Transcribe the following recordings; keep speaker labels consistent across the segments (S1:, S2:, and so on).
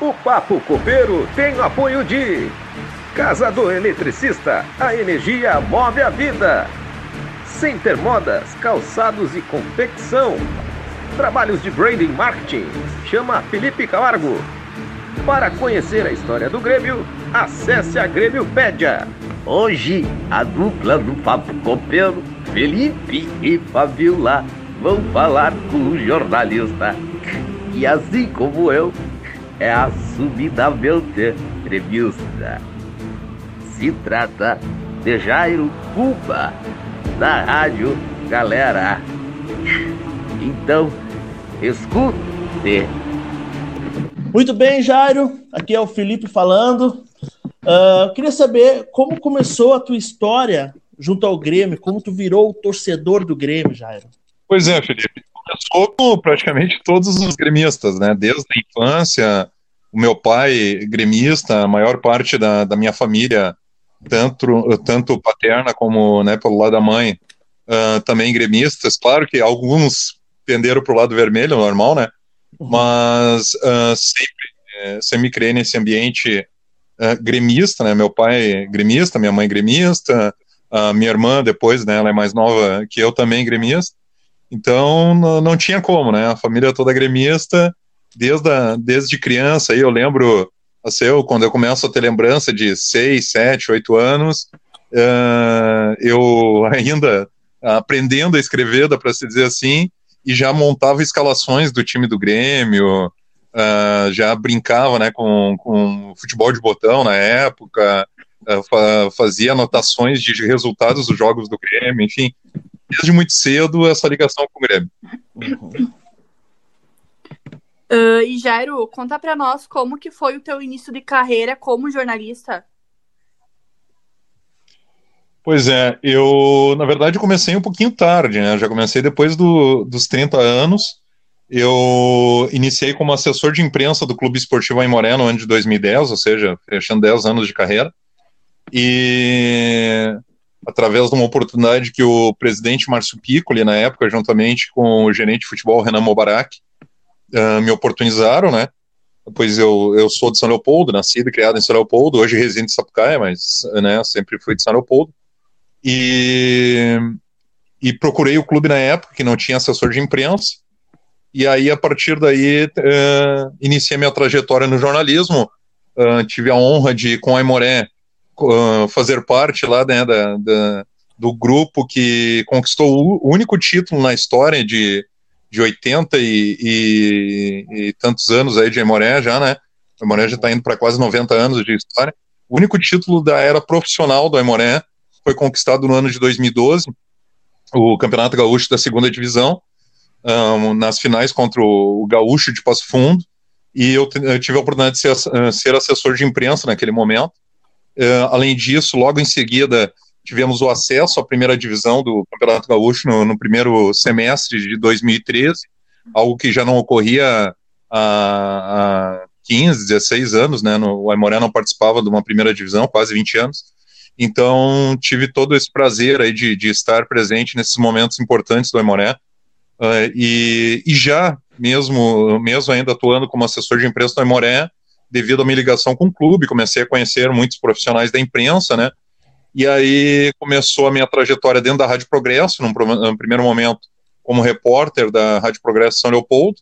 S1: O Papo Copeiro tem o apoio de Casa do Eletricista, a energia move a vida. Center Modas, calçados e confecção. Trabalhos de branding marketing. Chama Felipe Camargo. Para conhecer a história do Grêmio, acesse a Grêmiopédia.
S2: Hoje, a dupla do Papo Copeiro, Felipe e Fabiola, vão falar com o jornalista que, assim como eu, é assumidamente gremista. Se trata de Jairo Cuba, da Rádio Galera. Então, escute.
S3: Muito bem, Jairo. Aqui é o Felipe falando. Uh, queria saber como começou a tua história junto ao Grêmio, como tu virou o torcedor do Grêmio, Jairo.
S4: Pois é, Felipe. Começou com praticamente todos os gremistas, né? Desde a infância, o meu pai gremista, a maior parte da, da minha família, tanto, tanto paterna como né, pelo lado da mãe, uh, também gremistas. Claro que alguns penderam para o lado vermelho, normal, né? Uhum. Mas uh, sempre, uh, sempre me criei nesse ambiente uh, gremista, né? Meu pai gremista, minha mãe gremista, a minha irmã depois, né? Ela é mais nova que eu também gremista. Então não tinha como, né? A família toda gremista, desde, a, desde criança. Aí eu lembro, assim, eu, quando eu começo a ter lembrança de 6, 7, 8 anos, uh, eu ainda aprendendo a escrever, dá para se dizer assim, e já montava escalações do time do Grêmio, uh, já brincava né, com, com futebol de botão na época, uh, fa fazia anotações de resultados dos jogos do Grêmio, enfim, desde muito cedo essa ligação com o Grêmio.
S5: Uh, e Jairo, conta para nós como que foi o teu início de carreira como jornalista.
S4: Pois é, eu, na verdade, comecei um pouquinho tarde, né? Já comecei depois do, dos 30 anos. Eu iniciei como assessor de imprensa do Clube Esportivo Aimoré no ano de 2010, ou seja, fechando 10 anos de carreira. E através de uma oportunidade que o presidente Márcio Piccoli, na época, juntamente com o gerente de futebol Renan Mobarak, uh, me oportunizaram, né? Pois eu, eu sou de São Leopoldo, nascido e criado em São Leopoldo, hoje resido em Sapucaia, mas né, sempre fui de São Leopoldo. E, e procurei o clube na época, que não tinha assessor de imprensa, e aí, a partir daí, uh, iniciei minha trajetória no jornalismo. Uh, tive a honra de, com a Aimoré, uh, fazer parte lá né, da, da, do grupo que conquistou o único título na história de, de 80 e, e, e tantos anos aí de Aimoré já, né? A Aimoré já está indo para quase 90 anos de história. O único título da era profissional do Aimoré foi conquistado no ano de 2012, o Campeonato Gaúcho da segunda divisão, um, nas finais contra o, Gaúcho de Passo Fundo, e eu, eu tive a oportunidade de ser, uh, ser, assessor de imprensa naquele momento. Uh, além disso, logo em seguida, tivemos o acesso à primeira divisão do Campeonato Gaúcho no, no primeiro semestre de 2013, algo que já não ocorria há, há 15, 16 anos, né? No, o Aimoré não participava de uma primeira divisão, quase 20 anos. Então, tive todo esse prazer aí de, de estar presente nesses momentos importantes do Aimoré. Uh, e, e, já, mesmo, mesmo ainda atuando como assessor de imprensa do Aimoré, devido à minha ligação com o clube, comecei a conhecer muitos profissionais da imprensa, né? E aí começou a minha trajetória dentro da Rádio Progresso, num, num primeiro momento como repórter da Rádio Progresso São Leopoldo,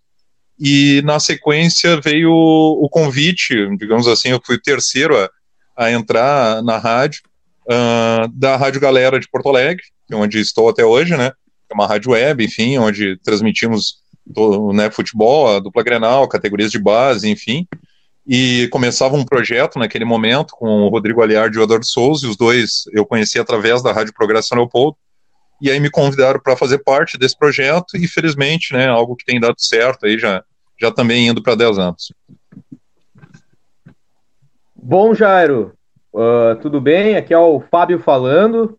S4: e na sequência veio o, convite, digamos assim, eu fui o terceiro a, a entrar na rádio, uh, da Rádio Galera de Porto Alegre, é onde estou até hoje, né? É uma rádio web, enfim, onde transmitimos né, futebol, a dupla Grenal, categorias de base, enfim. E começava um projeto naquele momento com o Rodrigo Aliar e o Eduardo Souza, e os dois eu conheci através da Rádio Progresso São Leopoldo. E aí me convidaram para fazer parte desse projeto e felizmente, né, algo que tem dado certo aí já já também indo para 10 anos.
S6: Bom, Jairo, Uh, tudo bem? Aqui é o Fábio falando.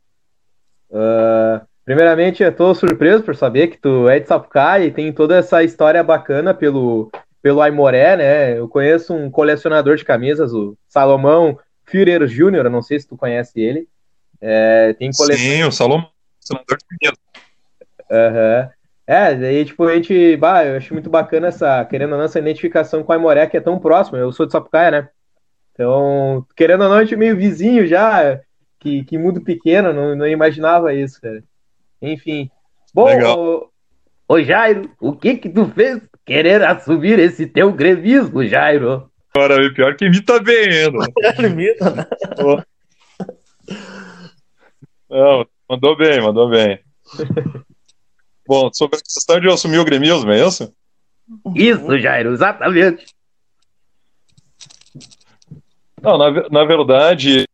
S6: Uh, primeiramente, eu estou surpreso por saber que tu é de Sapucaí e tem toda essa história bacana pelo, pelo Aimoré, né? Eu conheço um colecionador de camisas, o Salomão Führer Júnior, não sei se tu conhece ele. É, tem
S4: coleção... Sim, o Salomão, colecionador de camisas.
S6: Uhum. É, daí, tipo, a gente, bah, eu acho muito bacana essa, querendo ou não, essa identificação com a Imoré, que é tão próxima. Eu sou de Sapucaia, né? Então, querendo ou não, a gente é meio vizinho já, que, que mundo pequeno, não, não imaginava isso, cara. Enfim. Bom,
S2: Legal. Ô, Jairo, o que que tu fez querer assumir esse teu grevismo, Jairo?
S4: Agora, pior que imita bem ainda.
S3: imita, né?
S4: Não, mandou bem, mandou bem. Bom, sobre a questão de eu assumir o gremismo, é isso?
S2: Isso, Jairo, exatamente.
S4: Não, na, na verdade,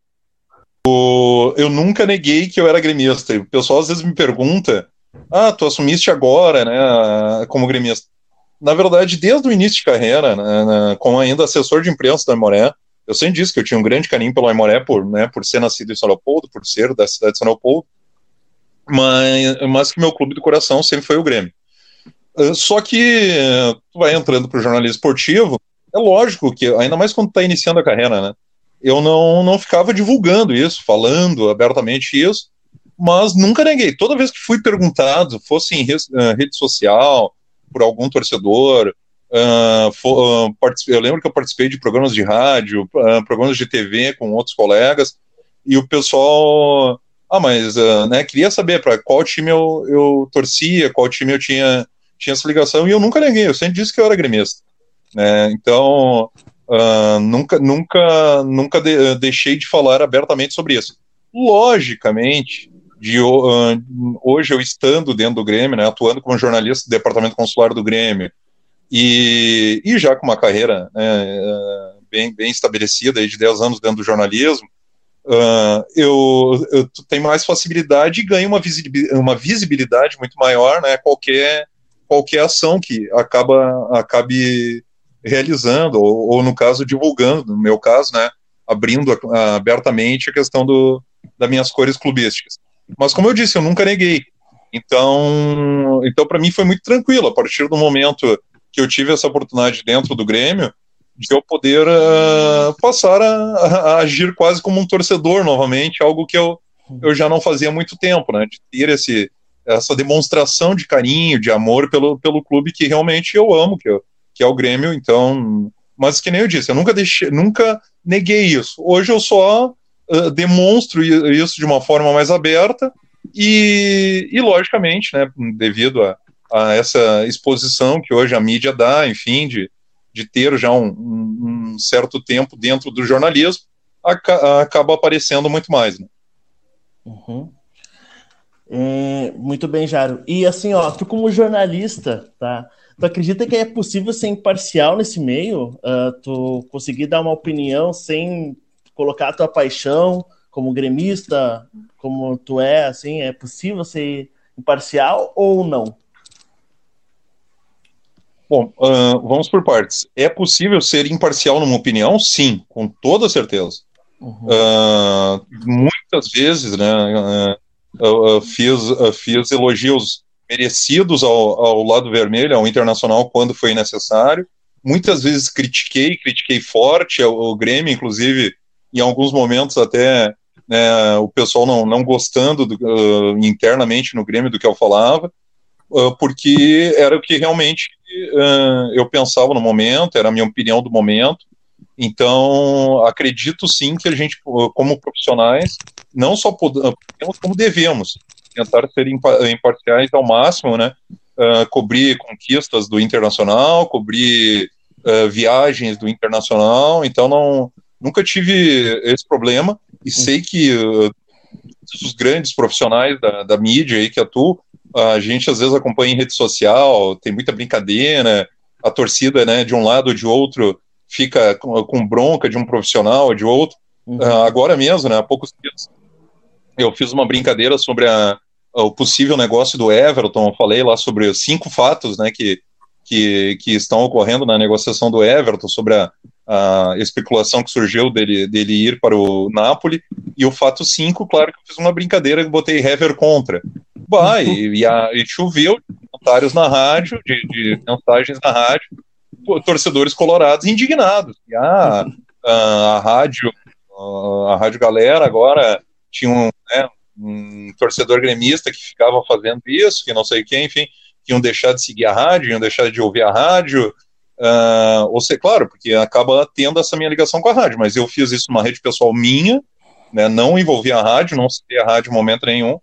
S4: o, eu nunca neguei que eu era gremista. O pessoal às vezes me pergunta: ah, tu assumiste agora, né, como gremista. Na verdade, desde o início de carreira, né, como ainda assessor de imprensa da Aimoré, eu sempre disse que eu tinha um grande carinho pelo Aimoré por, né, por ser nascido em São Leopoldo, por ser da cidade de São Leopoldo mas, mas que meu clube do coração sempre foi o Grêmio. Uh, só que uh, tu vai entrando para o jornalismo esportivo, é lógico que, ainda mais quando está iniciando a carreira, né? Eu não, não ficava divulgando isso, falando abertamente isso, mas nunca neguei. Toda vez que fui perguntado, fosse em uh, rede social, por algum torcedor, uh, for, uh, eu lembro que eu participei de programas de rádio, programas de TV com outros colegas, e o pessoal ah, mas uh, né, queria saber para qual time eu, eu torcia, qual time eu tinha, tinha essa ligação, e eu nunca neguei, eu sempre disse que eu era gremista. Né? Então, uh, nunca, nunca, nunca de, deixei de falar abertamente sobre isso. Logicamente, de, hoje eu estando dentro do Grêmio, né, atuando como jornalista do departamento consular do Grêmio, e, e já com uma carreira né, bem, bem estabelecida de 10 anos dentro do jornalismo, uh, eu, eu tenho mais facilidade e ganho uma visibilidade, uma visibilidade muito maior, né? Qualquer, qualquer ação que acaba acabe realizando, ou, ou no caso, divulgando, no meu caso, né? Abrindo a, abertamente a questão do, das minhas cores clubísticas. Mas, como eu disse, eu nunca neguei. Então, então para mim foi muito tranquilo. A partir do momento que eu tive essa oportunidade dentro do Grêmio, de eu poder uh, passar a, a, agir quase como um torcedor novamente, algo que eu, eu já não fazia há muito tempo, né? De ter esse, essa demonstração de carinho, de amor pelo, pelo clube que realmente eu amo, que, eu, que é o Grêmio. Então, mas que nem eu disse, eu nunca deixei, nunca neguei isso. Hoje eu só uh, demonstro isso de uma forma mais aberta e, e logicamente, né, devido a, a essa exposição que hoje a mídia dá, enfim, de de ter já um, um, certo tempo dentro do jornalismo, aca acaba aparecendo muito mais. Né?
S3: Uhum. É, muito bem, Jaro. E assim, ó, tu como jornalista, tá? Tu acredita que é possível ser imparcial nesse meio? Uh, tu conseguir dar uma opinião sem colocar a tua paixão como gremista, como tu é, assim, é possível ser imparcial ou não?
S4: Bom, uh, vamos por partes. É possível ser imparcial numa opinião? Sim, com toda certeza. Uhum. Uh, muitas vezes, né, uh, fiz, fiz elogios merecidos ao, ao lado vermelho, ao Internacional, quando foi necessário. Muitas vezes critiquei, critiquei forte o, o Grêmio, inclusive, em alguns momentos até né, o pessoal não, não gostando do, internamente no Grêmio do que eu falava, porque era o que realmente uh, eu pensava no momento, era a minha opinião do momento. Então, acredito sim que a gente, como profissionais, não só podemos, como devemos tentar ser imparciais ao máximo, né? Uh, cobrir conquistas do internacional, cobrir uh, viagens do internacional. Então, não, nunca tive esse problema e sei que uh, os grandes profissionais da, da mídia aí que atuam a gente às vezes acompanha em rede social, tem muita brincadeira, a torcida, né, de um lado ou de outro fica com, com bronca de um profissional ou de outro. Uhum. Uh, agora mesmo, né, há poucos dias, eu fiz uma brincadeira sobre a, o possível negócio do Everton, eu falei lá sobre cinco fatos, né, que, que, que estão ocorrendo na negociação do Everton, sobre a, a especulação que surgiu dele, dele ir para o Napoli, e o fato 5, claro que eu fiz uma brincadeira e botei Hever contra. Bah, e, e, a, e choveu comentários na rádio, de, de, mensagens na rádio, torcedores colorados indignados. E a, a, a rádio, a Rádio Galera agora tinha um, né, um torcedor gremista que ficava fazendo isso, que não sei quem, enfim, que iam deixar de seguir a rádio, iam deixar de ouvir a rádio, uh, ou seja, claro, porque acaba tendo essa minha ligação com a rádio, mas eu fiz isso numa rede pessoal minha, né, não envolvi a rádio, não sei a rádio em momento nenhum,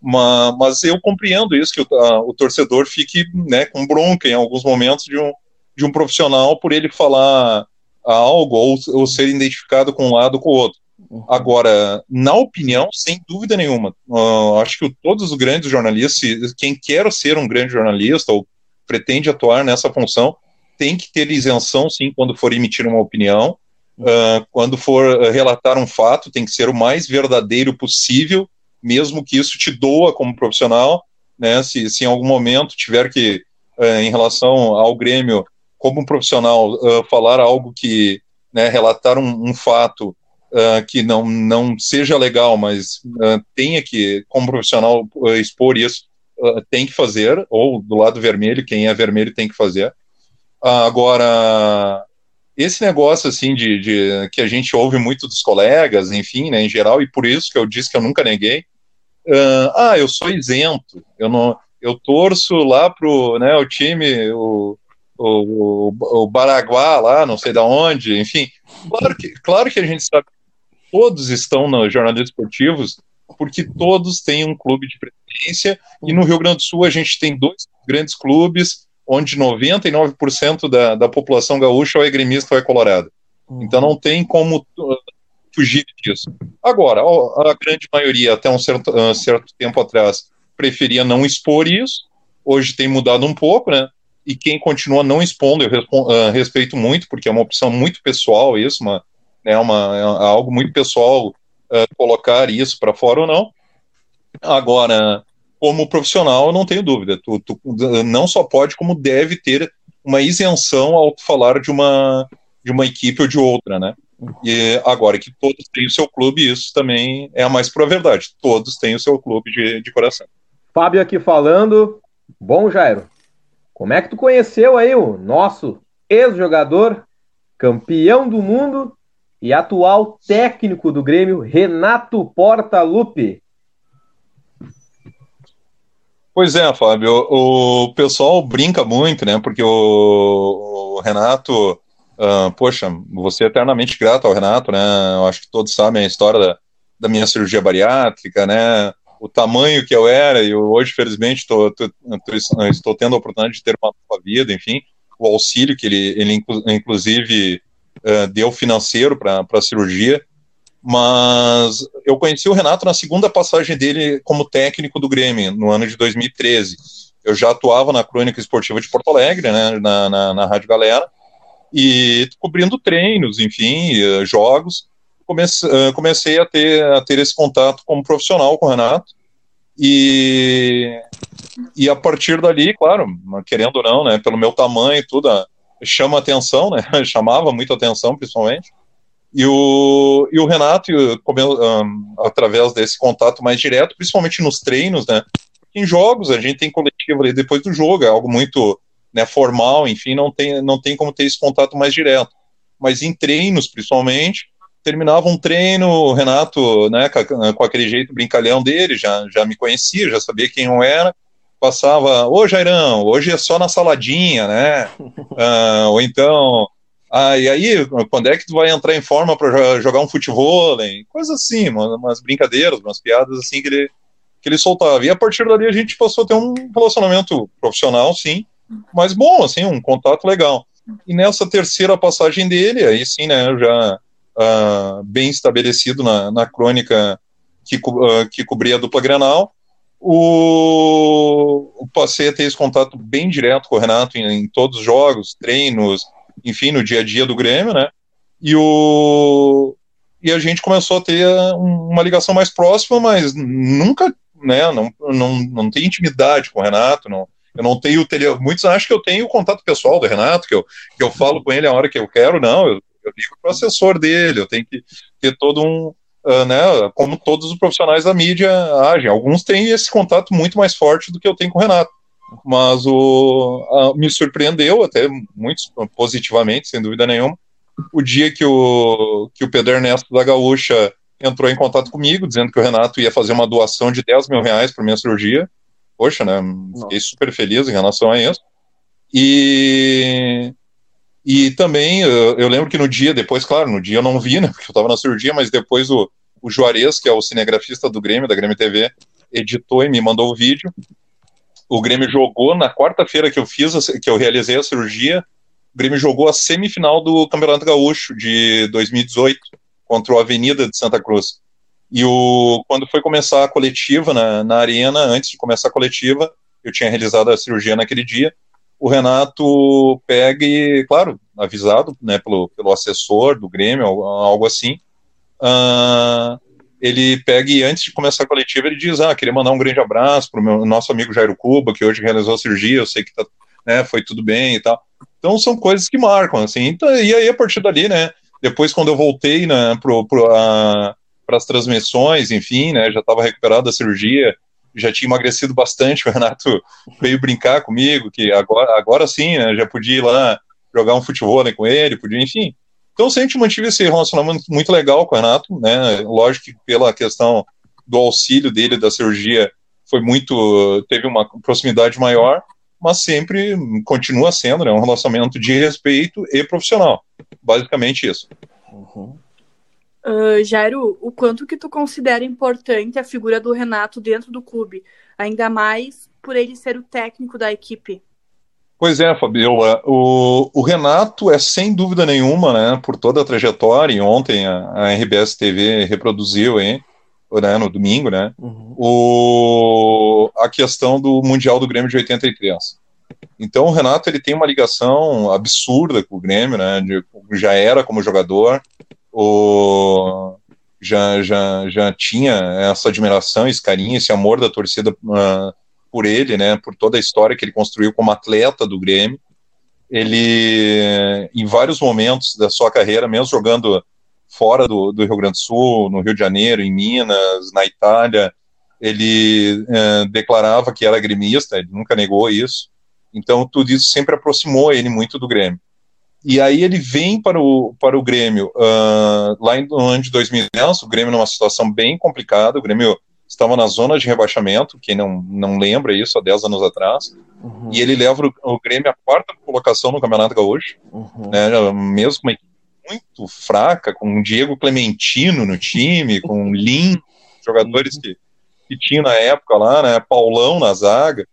S4: mas, mas eu compreendo isso, que o, a, o torcedor fique né, com bronca em alguns momentos de um, de um profissional por ele falar algo ou, ou ser identificado com um lado ou com o outro. Uhum. Agora, na opinião, sem dúvida nenhuma, uh, acho que todos os grandes jornalistas, quem quer ser um grande jornalista ou pretende atuar nessa função, tem que ter isenção, sim, quando for emitir uma opinião. Uh, quando for relatar um fato, tem que ser o mais verdadeiro possível, mesmo que isso te doa como profissional. Né? Se, se em algum momento tiver que, uh, em relação ao Grêmio, como um profissional, uh, falar algo que, né, relatar um, um fato que não, não seja legal, mas tenha que, como profissional, expor isso, tem que fazer, ou do lado vermelho, quem é vermelho tem que fazer. Agora, esse negócio assim de, de, que a gente ouve muito dos colegas, enfim, né, em geral, e por isso que eu disse que eu nunca neguei, ah, eu sou isento, eu não, eu torço lá pro, né, o time, o, o, o, Baraguá lá, não sei da onde, enfim. Claro que, claro que a gente sabe todos estão nos jornalistas esportivos, porque todos têm um clube de preferência, e no Rio Grande do Sul a gente tem dois grandes clubes, onde 99% da, da população gaúcha ou é gremista ou é colorado. Uhum. Então não tem como uh, fugir disso. Agora, a grande maioria, até um certo, uh, certo tempo atrás, preferia não expor isso, hoje tem mudado um pouco, né? e quem continua não expondo, eu uh, respeito muito, porque é uma opção muito pessoal isso, uma, né, uma, é algo muito pessoal uh, colocar isso para fora ou não. Agora, como profissional, eu não tenho dúvida, tu, tu, não só pode, como deve ter uma isenção ao falar de uma, de uma equipe ou de outra, né? E agora que todos têm o seu clube, isso também é a mais pura verdade. Todos têm o seu clube de, de coração.
S6: Fábio aqui falando. Bom, Jairo. Como é que tu conheceu aí o nosso ex-jogador, campeão do mundo e atual técnico do Grêmio, Renato Portaluppi?
S4: Pois é, Fábio, o pessoal brinca muito, né? Porque o, o Renato, uh, poxa, você é eternamente grato ao Renato, né? Eu acho que todos sabem a história da, da minha cirurgia bariátrica, né? o tamanho que eu era, e hoje, felizmente, tô, tô, tô, estou tendo a oportunidade de ter uma nova vida, enfim, o auxílio que ele, ele inclusive, uh, deu financeiro para a cirurgia, mas eu conheci o Renato na segunda passagem dele como técnico do Grêmio, no ano de 2013. Eu já atuava na Crônica Esportiva de Porto Alegre, né, na, na, na Rádio Galera, e cobrindo treinos, enfim, eh, jogos, comecei, comecei a, ter, a ter esse contato como profissional com o Renato. E, e a partir dali, claro, querendo ou não, né, pelo meu tamanho e tudo, chama atenção, né, chamava muita atenção, principalmente. E o, e o Renato, através desse contato mais direto, principalmente nos treinos, né, em jogos, a gente tem coletivo ali depois do jogo, é algo muito né, formal, enfim, não tem, não tem como ter esse contato mais direto. Mas em treinos, principalmente, terminava um treino, o Renato, né, com aquele jeito brincalhão dele, já, já me conhecia, já sabia quem eu era, passava, ô Jairão, hoje é só na saladinha, né? ah, ou então, ah, e aí, quando é que tu vai entrar em forma para jogar um futebol? Coisa assim, umas brincadeiras, umas piadas assim que ele, que ele soltava. E a partir dali a gente passou a ter um relacionamento profissional, sim, mas bom, assim, um contato legal. E nessa terceira passagem dele, aí sim, né, já uh, bem estabelecido na, na crônica que, uh, que cobria a dupla Granal. O, passei a ter esse contato bem direto com o Renato em, em, todos os jogos, treinos, enfim, no dia a dia do Grêmio, né? E, o, e a gente começou a ter uma ligação mais próxima, mas nunca, né? Não, não, não tem intimidade com o Renato, não, eu não tenho. Muitos acham que eu tenho o contato pessoal do Renato, que eu, que eu falo com ele a hora que eu quero, não, eu, eu ligo para o assessor dele, eu tenho que ter todo um, uh, né, como todos os profissionais da mídia agem. Alguns têm esse contato muito mais forte do que eu tenho com o Renato. Mas o, uh, me surpreendeu até muito positivamente, sem dúvida nenhuma, o dia que o, que o Pedro Ernesto da Gaúcha entrou em contato comigo, dizendo que o Renato ia fazer uma doação de 10 mil reais para minha cirurgia. poxa, né? Fiquei Nossa. super feliz em relação a isso. E, e também eu, eu, lembro que no dia, depois, claro, no dia eu não vi, né? Porque eu estava na cirurgia, mas depois o, o Juarez, que é o cinegrafista do Grêmio, da Grêmio TV, editou e me mandou o vídeo. O Grêmio jogou na quarta-feira que eu fiz, que eu realizei a cirurgia. O Grêmio jogou a semifinal do Campeonato Gaúcho de 2018 contra o Avenida de Santa Cruz. E o, quando foi começar a coletiva na, na arena, antes de começar a coletiva, eu tinha realizado a cirurgia naquele dia. O Renato pega e, claro, avisado né, pelo, pelo assessor do Grêmio, algo assim, uh, ele pega e antes de começar a coletiva ele diz, ah, queria mandar um grande abraço para o nosso amigo Jairo Cuba, que hoje realizou a cirurgia, eu sei que tá, né, foi tudo bem e tal. Então são coisas que marcam, assim. Então, e aí a partir dali, né, depois quando eu voltei né, para as transmissões, enfim, né, já estava recuperado da cirurgia, já tinha emagrecido bastante, o Renato veio brincar comigo, que agora, agora sim, né, já podia ir lá jogar um futebol com ele, podia, enfim, então sempre mantive esse relacionamento muito legal com o Renato, né? Lógico que pela questão do auxílio dele da cirurgia foi muito teve uma proximidade maior, mas sempre continua sendo, né, um relacionamento de respeito e profissional. Basicamente isso.
S5: Uhum. Uh, Jairo, o quanto que tu considera importante a figura do Renato dentro do clube, ainda mais por ele ser o técnico da equipe?
S4: Pois é, Fabiola. O, o, Renato é sem dúvida nenhuma, né, por toda a trajetória, e ontem a, a RBS TV reproduziu, hein, né, no domingo, né, uhum. o, a questão do Mundial do Grêmio de 83. Então o Renato ele tem uma ligação absurda com o Grêmio, né, de, já era como jogador, o, já, já, já tinha essa admiração, esse carinho, esse amor da torcida uh, por ele, né, por toda a história que ele construiu como atleta do Grêmio. Ele, em vários momentos da sua carreira, mesmo jogando fora do, do Rio Grande do Sul, no Rio de Janeiro, em Minas, na Itália, ele é, declarava que era gremista, ele nunca negou isso. Então, tudo isso sempre aproximou ele muito do Grêmio. E aí ele vem para o, para o Grêmio uh, lá no ano de 2010, o Grêmio numa situação bem complicada, o Grêmio estava na zona de rebaixamento, quem não, não lembra isso, há 10 anos atrás, uhum. e ele leva o, o, Grêmio à quarta colocação no Campeonato Gaúcho, uhum. né, mesmo com uma equipe muito fraca, com o Diego Clementino no time, com o Lin, jogadores uhum. que, que tinha na época lá, né, Paulão na zaga,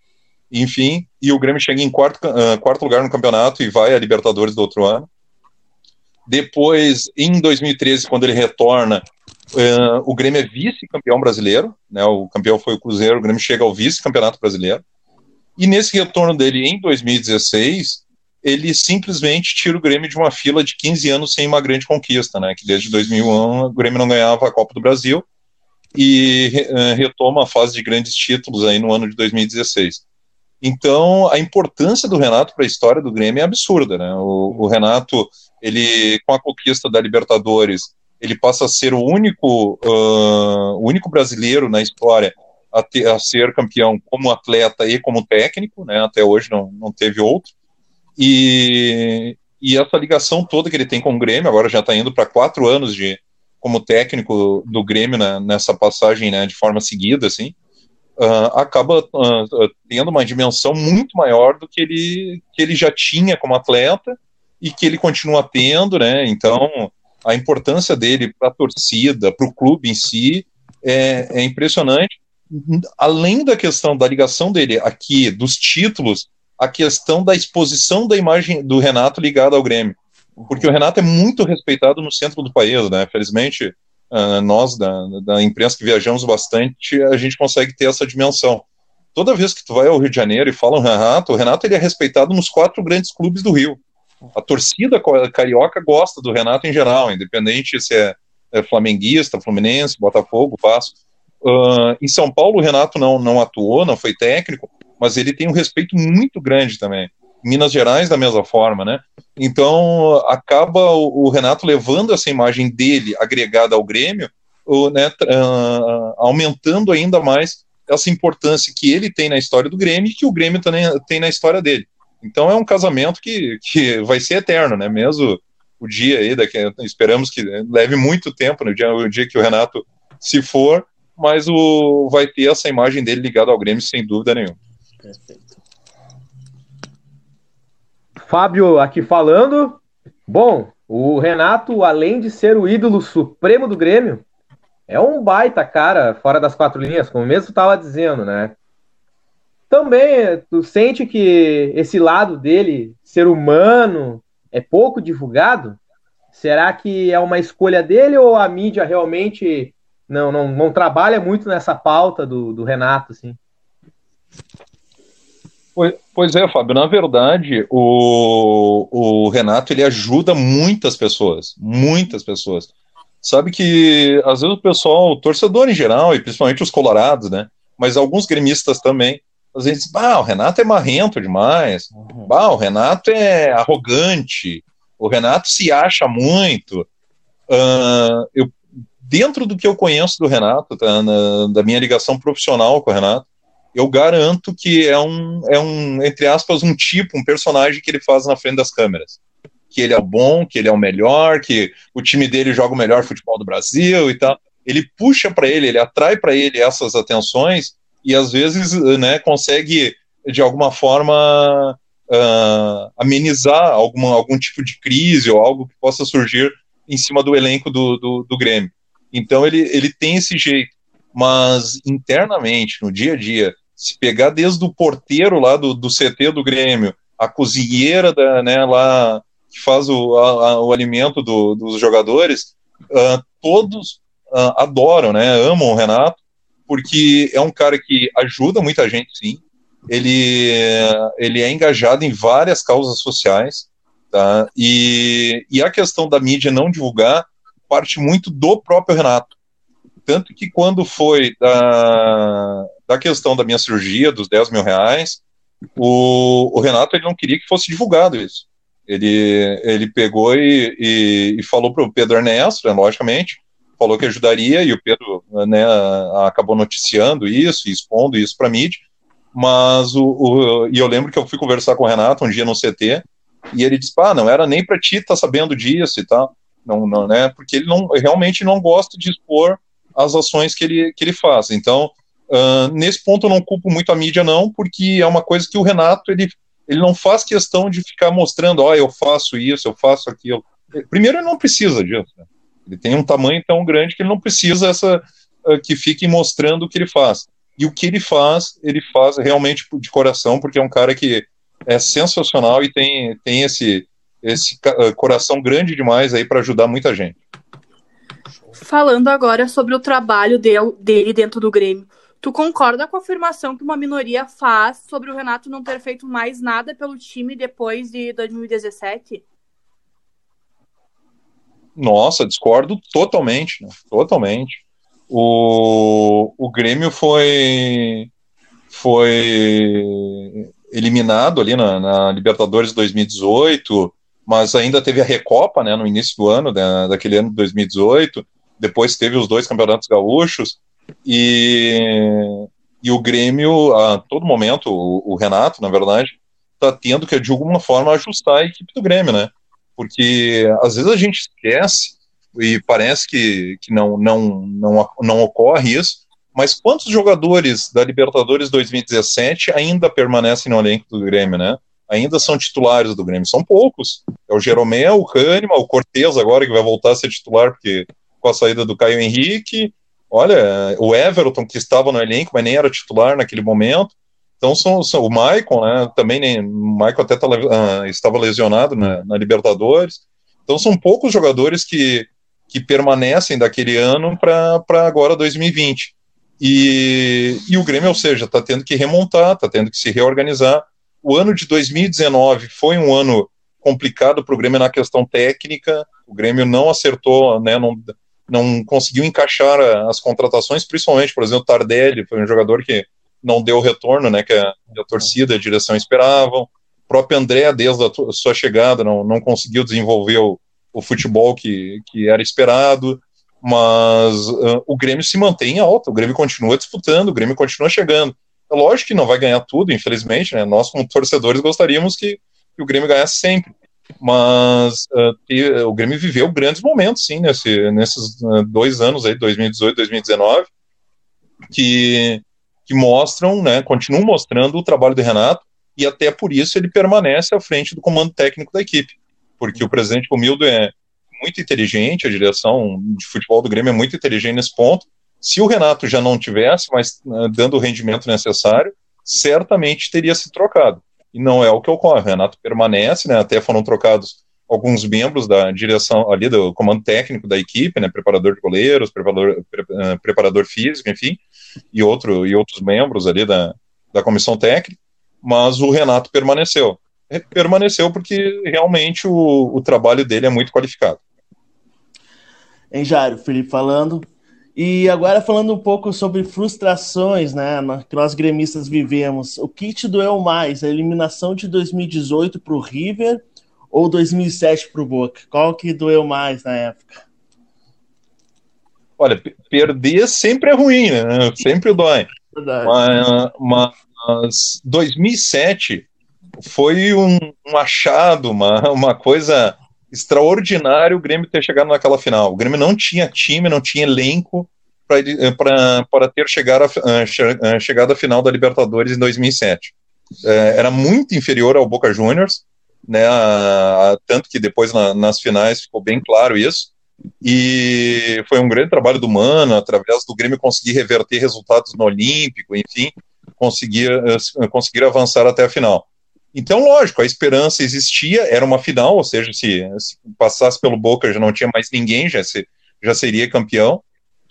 S4: enfim, e o Grêmio chega em quarto, uh, quarto lugar no campeonato e vai à Libertadores do outro ano. Depois, em 2013, quando ele retorna, Uh, o Grêmio é vice-campeão brasileiro, né? O campeão foi o Cruzeiro, o Grêmio chega ao vice-campeonato brasileiro. E nesse retorno dele em 2016, ele simplesmente tira o Grêmio de uma fila de 15 anos sem uma grande conquista, né? Que desde 2001 o Grêmio não ganhava a Copa do Brasil e uh, retoma a fase de grandes títulos aí no ano de 2016. Então, a importância do Renato para a história do Grêmio é absurda, né? O, o Renato, ele com a conquista da Libertadores, ele passa a ser o único, uh, o único brasileiro na história a, ter, a, ser campeão como atleta e como técnico, né? Até hoje não, não teve outro. E, e essa ligação toda que ele tem com o Grêmio, agora já está indo para quatro anos de como técnico do Grêmio na, nessa passagem, né, de forma seguida, assim, uh, acaba uh, tendo uma dimensão muito maior do que ele que ele já tinha como atleta e que ele continua tendo, né? Então a importância dele para a torcida, para o clube em si, é, é, impressionante. Além da questão da ligação dele aqui, dos títulos, a questão da exposição da imagem do Renato ligada ao Grêmio. Porque o Renato é muito respeitado no centro do país, né? Felizmente, uh, nós da, da imprensa que viajamos bastante, a gente consegue ter essa dimensão. Toda vez que tu vai ao Rio de Janeiro e fala o Renato, o Renato ele é respeitado nos quatro grandes clubes do Rio. A torcida carioca gosta do Renato em geral, independente se é, é flamenguista, fluminense, Botafogo, Vasco. Uh, em São Paulo, o Renato não, não atuou, não foi técnico, mas ele tem um respeito muito grande também. Minas Gerais, da mesma forma, né? Então, acaba o, o Renato levando essa imagem dele agregada ao Grêmio, o, né, uh, aumentando ainda mais essa importância que ele tem na história do Grêmio e que o Grêmio também tem na história dele. Então é um casamento que, que vai ser eterno, né? Mesmo o dia aí, daqui, esperamos que leve muito tempo, no né? dia, o dia que o Renato se for, mas o, vai ter essa imagem dele ligada ao Grêmio sem dúvida nenhuma. Perfeito.
S6: Fábio aqui falando. Bom, o Renato, além de ser o ídolo supremo do Grêmio, é um baita cara fora das quatro linhas, como mesmo estava dizendo, né? Também tu sente que esse lado dele, ser humano, é pouco divulgado? Será que é uma escolha dele ou a mídia realmente não, não, não trabalha muito nessa pauta do, do Renato, assim?
S4: Pois é, Fábio, na verdade, o, o Renato ele ajuda muitas pessoas, muitas pessoas. Sabe que às vezes o pessoal, o torcedor em geral, e principalmente os colorados, né? Mas alguns gremistas também, às vezes, bah, o Renato é marrento demais, uhum. bah, o Renato é arrogante, o Renato se acha muito. Uh, eu, dentro do que eu conheço do Renato, tá, na, da minha ligação profissional com o Renato, eu garanto que é um, é um, entre aspas, um tipo, um personagem que ele faz na frente das câmeras. Que ele é bom, que ele é o melhor, que o time dele joga o melhor futebol do Brasil e tal. Ele puxa para ele, ele atrai para ele essas atenções e às vezes né, consegue, de alguma forma, uh, amenizar alguma, algum tipo de crise ou algo que possa surgir em cima do elenco do, do, do Grêmio. Então ele, ele tem esse jeito, mas internamente, no dia a dia, se pegar desde o porteiro lá do, do CT do Grêmio, a cozinheira da, né, lá que faz o, a, o alimento do, dos jogadores, uh, todos uh, adoram, né, amam o Renato, porque é um cara que ajuda muita gente, sim. Ele, ele é engajado em várias causas sociais, tá? E, e a questão da mídia não divulgar parte muito do próprio Renato. Tanto que quando foi da, da questão da minha cirurgia, dos 10 mil reais, o, o Renato ele não queria que fosse divulgado isso. Ele, ele pegou e, e, e falou para o Pedro Ernesto, né, logicamente, falou que ajudaria, e o Pedro né, acabou noticiando isso e expondo isso para a mídia. Mas o, o, e eu lembro que eu fui conversar com o Renato um dia no CT, e ele disse: ah, não era nem para ti estar tá sabendo disso e tal. Não, não, né, porque ele não, realmente não gosta de expor as ações que ele, que ele faz. Então, uh, nesse ponto eu não culpo muito a mídia, não, porque é uma coisa que o Renato, ele, ele não faz questão de ficar mostrando, ó, oh, eu faço isso, eu faço aquilo. Primeiro, ele não precisa disso. Né? Ele tem um tamanho tão grande que ele não precisa essa que fique mostrando o que ele faz. E o que ele faz, ele faz realmente de coração, porque é um cara que é sensacional e tem, tem esse, esse uh, coração grande demais aí para ajudar muita gente.
S5: Falando agora sobre o trabalho dele, dele dentro do Grêmio, tu concorda com a afirmação que uma minoria faz sobre o Renato não ter feito mais nada pelo time depois de 2017?
S4: Nossa, discordo totalmente, né? totalmente. O, o Grêmio foi foi eliminado ali na, na Libertadores 2018, mas ainda teve a Recopa, né, no início do ano, da, daquele ano de 2018 depois teve os dois campeonatos gaúchos, e, e o Grêmio, a todo momento, o, o Renato, na verdade, está tendo que, de alguma forma, ajustar a equipe do Grêmio, né? Porque às vezes a gente esquece e parece que, que não, não, não, não ocorre isso, mas quantos jogadores da Libertadores 2017 ainda permanecem no elenco do Grêmio, né? Ainda são titulares do Grêmio. São poucos. É o Jeromel, o Kahneman, o Cortez agora que vai voltar a ser titular porque com a saída do Caio Henrique. Olha, o Everton, que estava no elenco, mas nem era titular naquele momento. Então, são, são o Maicon, né, também nem, o Maicon até tá, uh, estava lesionado na, na, Libertadores. Então, são poucos jogadores que, que permanecem daquele ano para agora 2020. E, e o Grêmio, ou seja, está tendo que remontar, está tendo que se reorganizar. O ano de 2019 foi um ano complicado para o Grêmio na questão técnica. O Grêmio não acertou, né, não, não conseguiu encaixar as contratações, principalmente, por exemplo, Tardelli foi um jogador que não deu o retorno, né, que a, a torcida a direção esperavam. O próprio André, desde a sua chegada, não, não conseguiu desenvolver o, o futebol que, que era esperado, mas uh, o Grêmio se mantém alto, o Grêmio continua disputando, o Grêmio continua chegando. É lógico que não vai ganhar tudo, infelizmente, né? Nós, como torcedores, gostaríamos que, que o Grêmio ganhasse sempre mas uh, o Grêmio viveu grandes momentos, sim, nesse, nesses uh, dois anos aí, 2018 2019, que, que mostram, né, continuam mostrando o trabalho do Renato, e até por isso ele permanece à frente do comando técnico da equipe, porque o presidente Romildo é muito inteligente, a direção de futebol do Grêmio é muito inteligente nesse ponto. Se o Renato já não tivesse, mas uh, dando o rendimento necessário, certamente teria se trocado. E não é o que ocorre. O Renato permanece, né, até foram trocados alguns membros da direção ali do comando técnico da equipe, né, preparador de goleiros, preparador, pre, uh, preparador físico, enfim, e, outro, e outros membros ali da, da comissão técnica, mas o Renato permaneceu. Permaneceu porque realmente o, o trabalho dele é muito qualificado.
S3: Hein, Jairo? Felipe falando. E agora falando um pouco sobre frustrações, né, que nós gremistas vivemos. O que te doeu mais, a eliminação de 2018 para o River ou 2007 para o Boca? Qual que doeu mais na época?
S4: Olha, perder sempre é ruim, né? Sempre dói. Mas, mas 2007 foi um, um achado, uma, uma coisa extraordinária o Grêmio ter chegado naquela final. O Grêmio não tinha time, não tinha elenco para ter chegado a, uh, chegado à final da Libertadores em 2007. É, era muito inferior ao Boca Juniors, né, a, a, tanto que depois na, nas finais ficou bem claro isso. E foi um grande trabalho do Mano, através do Grêmio conseguir reverter resultados no Olímpico, enfim, conseguir, conseguir avançar até a final. Então, lógico, a esperança existia, era uma final, ou seja, se, se passasse pelo Boca já não tinha mais ninguém, já, se, já seria campeão.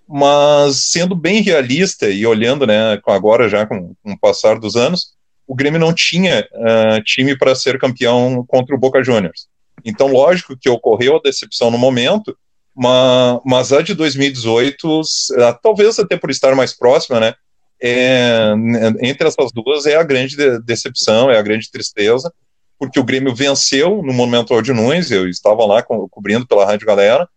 S4: Mas sendo bem realista e olhando, né, agora já com, com o passar dos anos, o Grêmio não tinha uh, time para ser campeão contra o Boca Juniors. Então, lógico que ocorreu a decepção no momento, mas, mas a de 2018, talvez até por estar mais próxima, né, é, entre essas duas é a grande decepção, é a grande tristeza, porque o Grêmio venceu no Monumental de Nunes, eu estava lá co cobrindo pela Rádio Galera,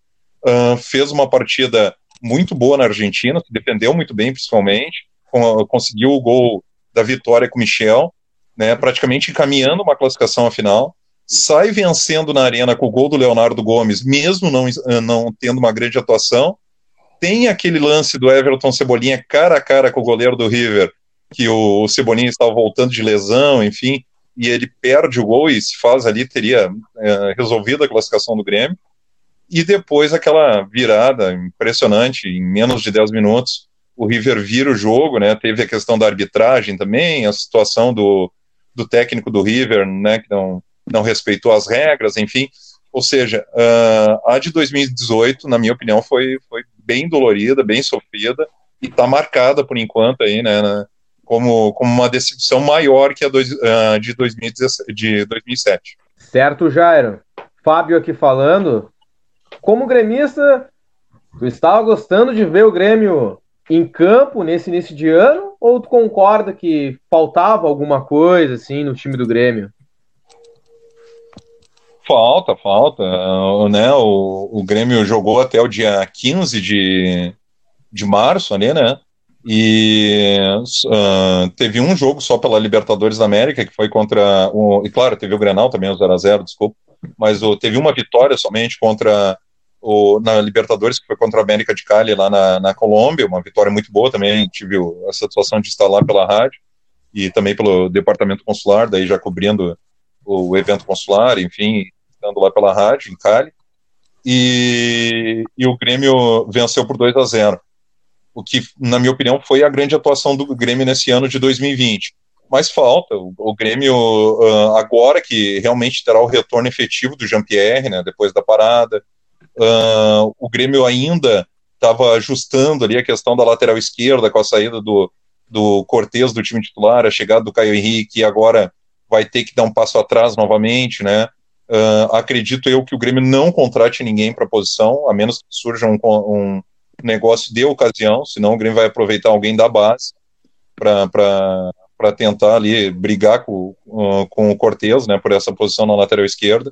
S4: uh, fez uma partida muito boa na Argentina, se defendeu muito bem, principalmente, com, conseguiu o gol da vitória com o Michel, né, praticamente encaminhando uma classificação à final, sai vencendo na arena com o gol do Leonardo Gomes, mesmo não, não tendo uma grande atuação, tem aquele lance do Everton Cebolinha cara a cara com o goleiro do River, que o Cebolinha estava voltando de lesão, enfim, e ele perde o gol e se faz ali, teria é, resolvido a classificação do Grêmio. E depois aquela virada impressionante, em menos de 10 minutos, o River vira o jogo, né? Teve a questão da arbitragem também, a situação do, do técnico do River, né? Que não, não respeitou as regras, enfim. Ou seja, uh, a de 2018, na minha opinião, foi, foi bem dolorida, bem sofrida, e está marcada por enquanto aí, né, né, como, como uma decepção maior que a dois, uh, de, 2017, de 2007.
S6: Certo, Jairo. Fábio aqui falando. Como gremista, tu estava gostando de ver o Grêmio em campo nesse início de ano? Ou tu concorda que faltava alguma coisa assim no time do Grêmio?
S4: Falta, falta. Né, o, o Grêmio jogou até o dia 15 de, de março ali, né? E uh, teve um jogo só pela Libertadores da América, que foi contra. O, e claro, teve o Grenal também, o 0x0, desculpa. Mas o, teve uma vitória somente contra o, na Libertadores, que foi contra a América de Cali lá na, na Colômbia, uma vitória muito boa também. Tive a satisfação de estar lá pela rádio e também pelo departamento consular, daí já cobrindo o evento consular, enfim, estando lá pela rádio, em Cali, e, e o Grêmio venceu por 2 a 0 o que, na minha opinião, foi a grande atuação do Grêmio nesse ano de 2020. Mas falta, o, o Grêmio, uh, agora que realmente terá o retorno efetivo do Jean-Pierre, né, depois da parada, uh, o Grêmio ainda estava ajustando ali a questão da lateral esquerda com a saída do, do Cortez do time titular, a chegada do Caio Henrique, e agora vai ter que dar um passo atrás novamente, né? Uh, acredito eu que o Grêmio não contrate ninguém para a posição, a menos que surja um, um, negócio de ocasião, senão o Grêmio vai aproveitar alguém da base para tentar ali brigar com, uh, com o Cortez, né, por essa posição na lateral esquerda.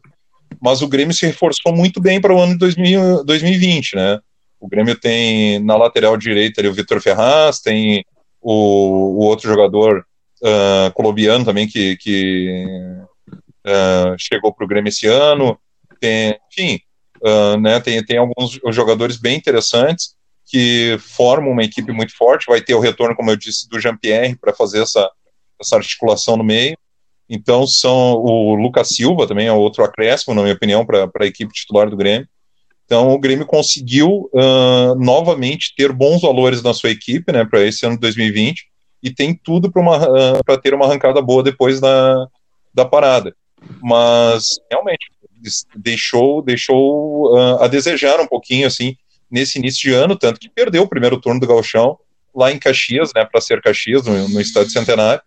S4: Mas o Grêmio se reforçou muito bem para o ano de 2000, 2020, né? O Grêmio tem na lateral direita ali o Vitor Ferraz, tem o, o outro jogador uh, colombiano também que, que uh, chegou para o Grêmio esse ano, tem, enfim, uh, né, tem, tem alguns jogadores bem interessantes, que forma uma equipe muito forte. Vai ter o retorno, como eu disse, do Jean-Pierre para fazer essa, essa articulação no meio. Então, são o Lucas Silva também é outro acréscimo, na minha opinião, para a equipe titular do Grêmio. Então, o Grêmio conseguiu uh, novamente ter bons valores na sua equipe né, para esse ano de 2020 e tem tudo para uh, ter uma arrancada boa depois da, da parada. Mas, realmente, deixou, deixou uh, a desejar um pouquinho assim nesse início de ano, tanto que perdeu o primeiro turno do Galchão lá em Caxias, né, para ser Caxias, no, no Centenário,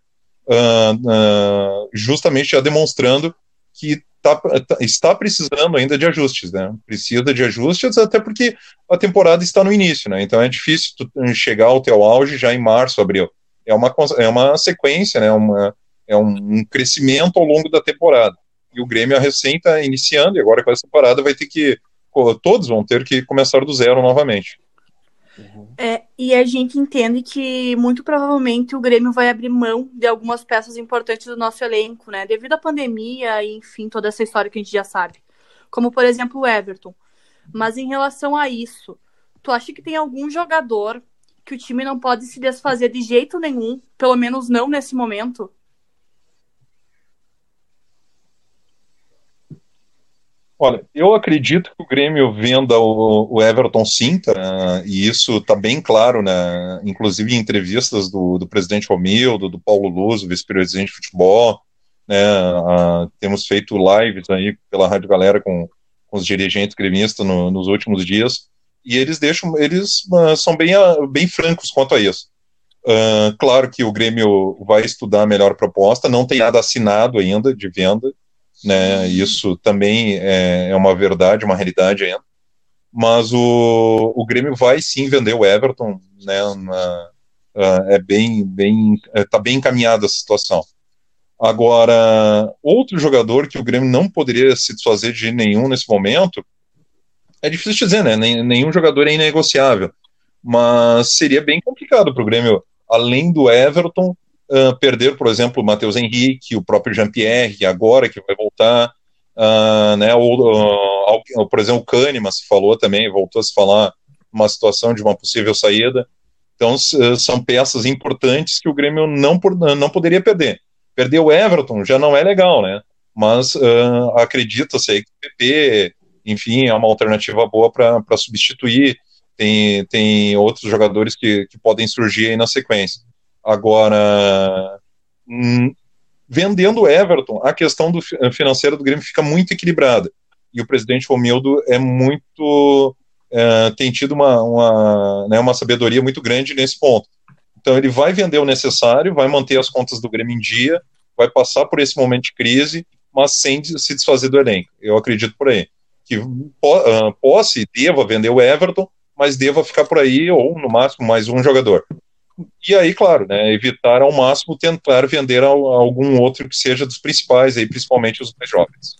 S4: uh, uh, justamente já demonstrando que tá, tá, está precisando ainda de ajustes, né? Precisa de ajustes, até porque a temporada está no início, né? Então é difícil chegar ao teu auge já em março, abril. É uma, é uma sequência, né? Uma, é um crescimento ao longo da temporada. E o Grêmio recém está iniciando, e agora com essa temporada vai ter que todos vão ter que começar do zero novamente.
S5: É, e a gente entende que muito provavelmente o Grêmio vai abrir mão de algumas peças importantes do nosso elenco, né? Devido à pandemia e, enfim, toda essa história que a gente já sabe. Como, por exemplo, o Everton. Mas em relação a isso, tu acha que tem algum jogador que o time não pode se desfazer de jeito nenhum, pelo menos não nesse momento?
S4: Olha, eu acredito que o Grêmio venda o, o Everton sim, tá, e isso está bem claro, né, inclusive em entrevistas do, do presidente Romildo, do Paulo Luz, vice-presidente de futebol, né, temos feito lives aí pela Rádio Galera com, com os dirigentes gremistas no, nos últimos dias, e eles deixam, eles uh, são bem, uh, bem francos quanto a isso. Uh, claro que o Grêmio vai estudar a melhor proposta, não tem nada assinado ainda de venda, né? Isso também é, é uma verdade, uma realidade ainda. Mas o, o Grêmio vai sim vender o Everton, né? Na, uh, é bem, bem, está é, bem encaminhada a situação. Agora, outro jogador que o Grêmio não poderia se desfazer de nenhum nesse momento, é difícil dizer, né? Nenhum jogador é inegociável. Mas seria bem complicado para o Grêmio, além do Everton, uh, perder, por exemplo, o Matheus Henrique, o próprio Jean-Pierre, agora que vai voltar, uh, né, ou, uh, por exemplo, o Kahneman se falou também, voltou a se falar uma situação de uma possível saída. Então, são peças importantes que o Grêmio não, não poderia perder. Perder o Everton já não é legal, né? Mas uh, acredita-se que o PP, enfim, é uma alternativa boa para substituir. Tem, tem outros jogadores que, que podem surgir aí na sequência. Agora, hum, vendendo Everton, a questão do financeira do Grêmio fica muito equilibrada. E o presidente Romildo é muito. É, tem tido uma, uma, né, uma sabedoria muito grande nesse ponto. Então, ele vai vender o necessário, vai manter as contas do Grêmio em dia, vai passar por esse momento de crise, mas sem se desfazer do elenco. Eu acredito por aí. Que uh, posse, deva vender o Everton, mas deva ficar por aí, ou no máximo mais um jogador. E aí, claro, né, evitar ao máximo tentar vender algum outro que seja dos principais, aí, principalmente os mais jovens.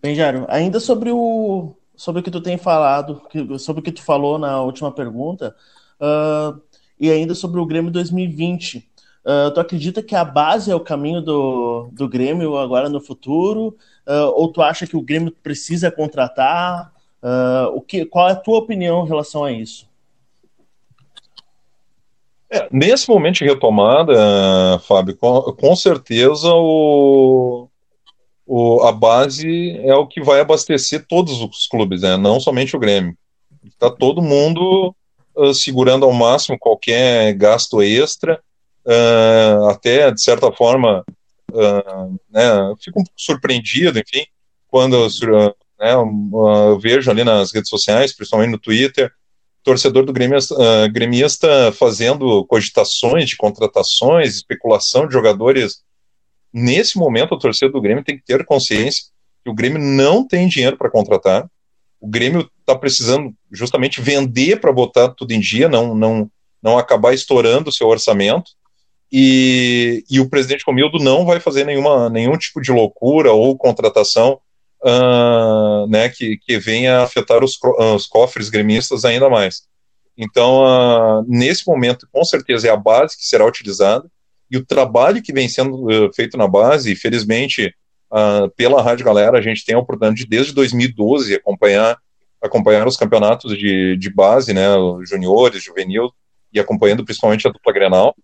S3: Bem, Jário, ainda sobre o, sobre o que tu tem falado, sobre o que tu falou na última pergunta, uh, e ainda sobre o Grêmio 2020. Uh, tu acredita que a base é o caminho do, do Grêmio agora no futuro? Uh, ou tu acha que o Grêmio precisa contratar? O que, qual é a tua opinião em relação a isso?
S4: É, nesse momento de retomada, Fábio, com, com certeza o, o, a base é o que vai abastecer todos os clubes, né? não somente o Grêmio. Está todo mundo uh, segurando ao máximo qualquer gasto extra, uh, até de certa forma, uh, né, fico um pouco surpreendido, enfim, quando né, eu vejo ali nas redes sociais, principalmente no Twitter, torcedor do Grêmio, uh, gremista fazendo cogitações de contratações, especulação de jogadores. Nesse momento, o torcedor do Grêmio tem que ter consciência que o Grêmio não tem dinheiro para contratar. O Grêmio está precisando justamente vender para botar tudo em dia, não, não, não acabar estourando o seu orçamento. E, e o presidente Comildo não vai fazer nenhuma, nenhum tipo de loucura ou contratação uh, né, que, que venha afetar os, os cofres gremistas ainda mais. Então, uh, nesse momento, com certeza é a base que será utilizada e o trabalho que vem sendo uh, feito na base, felizmente, uh, pela Rádio Galera, a gente tem a oportunidade de, desde 2012, acompanhar acompanhar os campeonatos de, de base, né, juniores, juvenil, e acompanhando principalmente a dupla Grenal.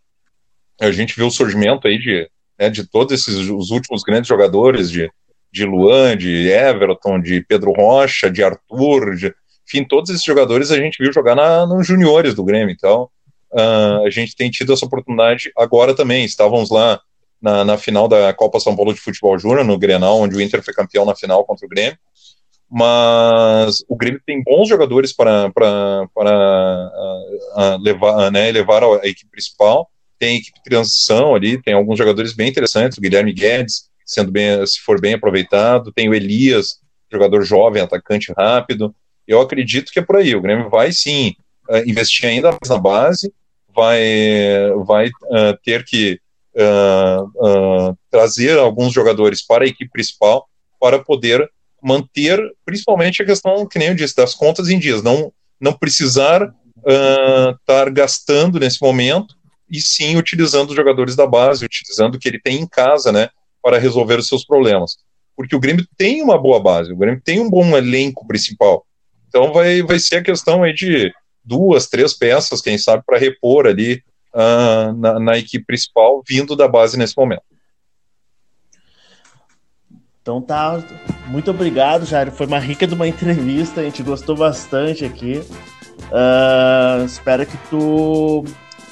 S4: A gente viu o surgimento aí de, né, de todos esses os últimos grandes jogadores, de, de Luan, de Everton, de Pedro Rocha, de Arthur, de, enfim, todos esses jogadores a gente viu jogar na, nos juniores do Grêmio, então uh, a gente tem tido essa oportunidade agora também, estávamos lá na, na final da Copa São Paulo de Futebol Júnior, no Grenal, onde o Inter foi campeão na final contra o Grêmio, mas o Grêmio tem bons jogadores para, para, para uh, uh, levar, né, levar a equipe principal, tem equipe de transição ali, tem alguns jogadores bem interessantes, o Guilherme Guedes, sendo bem, se for bem aproveitado, tem o Elias, jogador jovem, atacante rápido, eu acredito que é por aí, o Grêmio vai sim uh, investir ainda mais na base, vai, vai ter que trazer alguns jogadores para a equipe principal para poder manter, principalmente a questão, que nem eu disse, das contas em dias, não, não precisar estar uh, gastando nesse momento e sim utilizando os jogadores da base, utilizando o que ele tem em casa, né, para resolver os seus problemas. Porque o Grêmio tem uma boa base, o Grêmio tem um bom elenco principal. Então vai, vai ser a questão aí de duas, três peças, quem sabe, para repor ali uh, na, na equipe principal, vindo da base nesse momento.
S3: Então tá, muito obrigado, Jairo. Foi uma rica de uma entrevista, a gente gostou bastante aqui. Uh, espero que tu,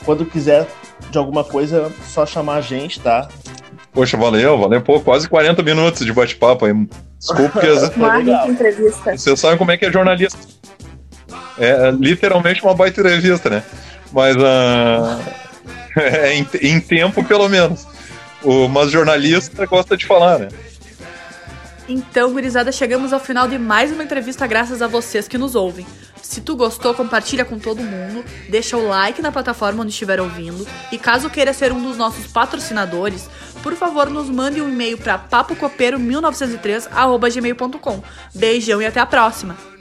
S3: quando quiser de alguma coisa, só chamar a gente, tá?
S4: Poxa, valeu, valeu. Pô, quase 40 minutos de bate-papo aí. Desculpa que as...
S5: Uma rica entrevista.
S4: Vocês sabem como é que é jornalista. É literalmente uma baita entrevista, né? Mas uh... é, em, em tempo, pelo menos. O, mas jornalista gosta de falar, né?
S5: Então, gurizada, chegamos ao final de mais uma entrevista graças a vocês que nos ouvem. Se tu gostou, compartilha com todo mundo, deixa o like na plataforma onde estiver ouvindo e caso queira ser um dos nossos patrocinadores, por favor, nos mande um e-mail para papocopeiro1903@gmail.com. Beijão e até a próxima.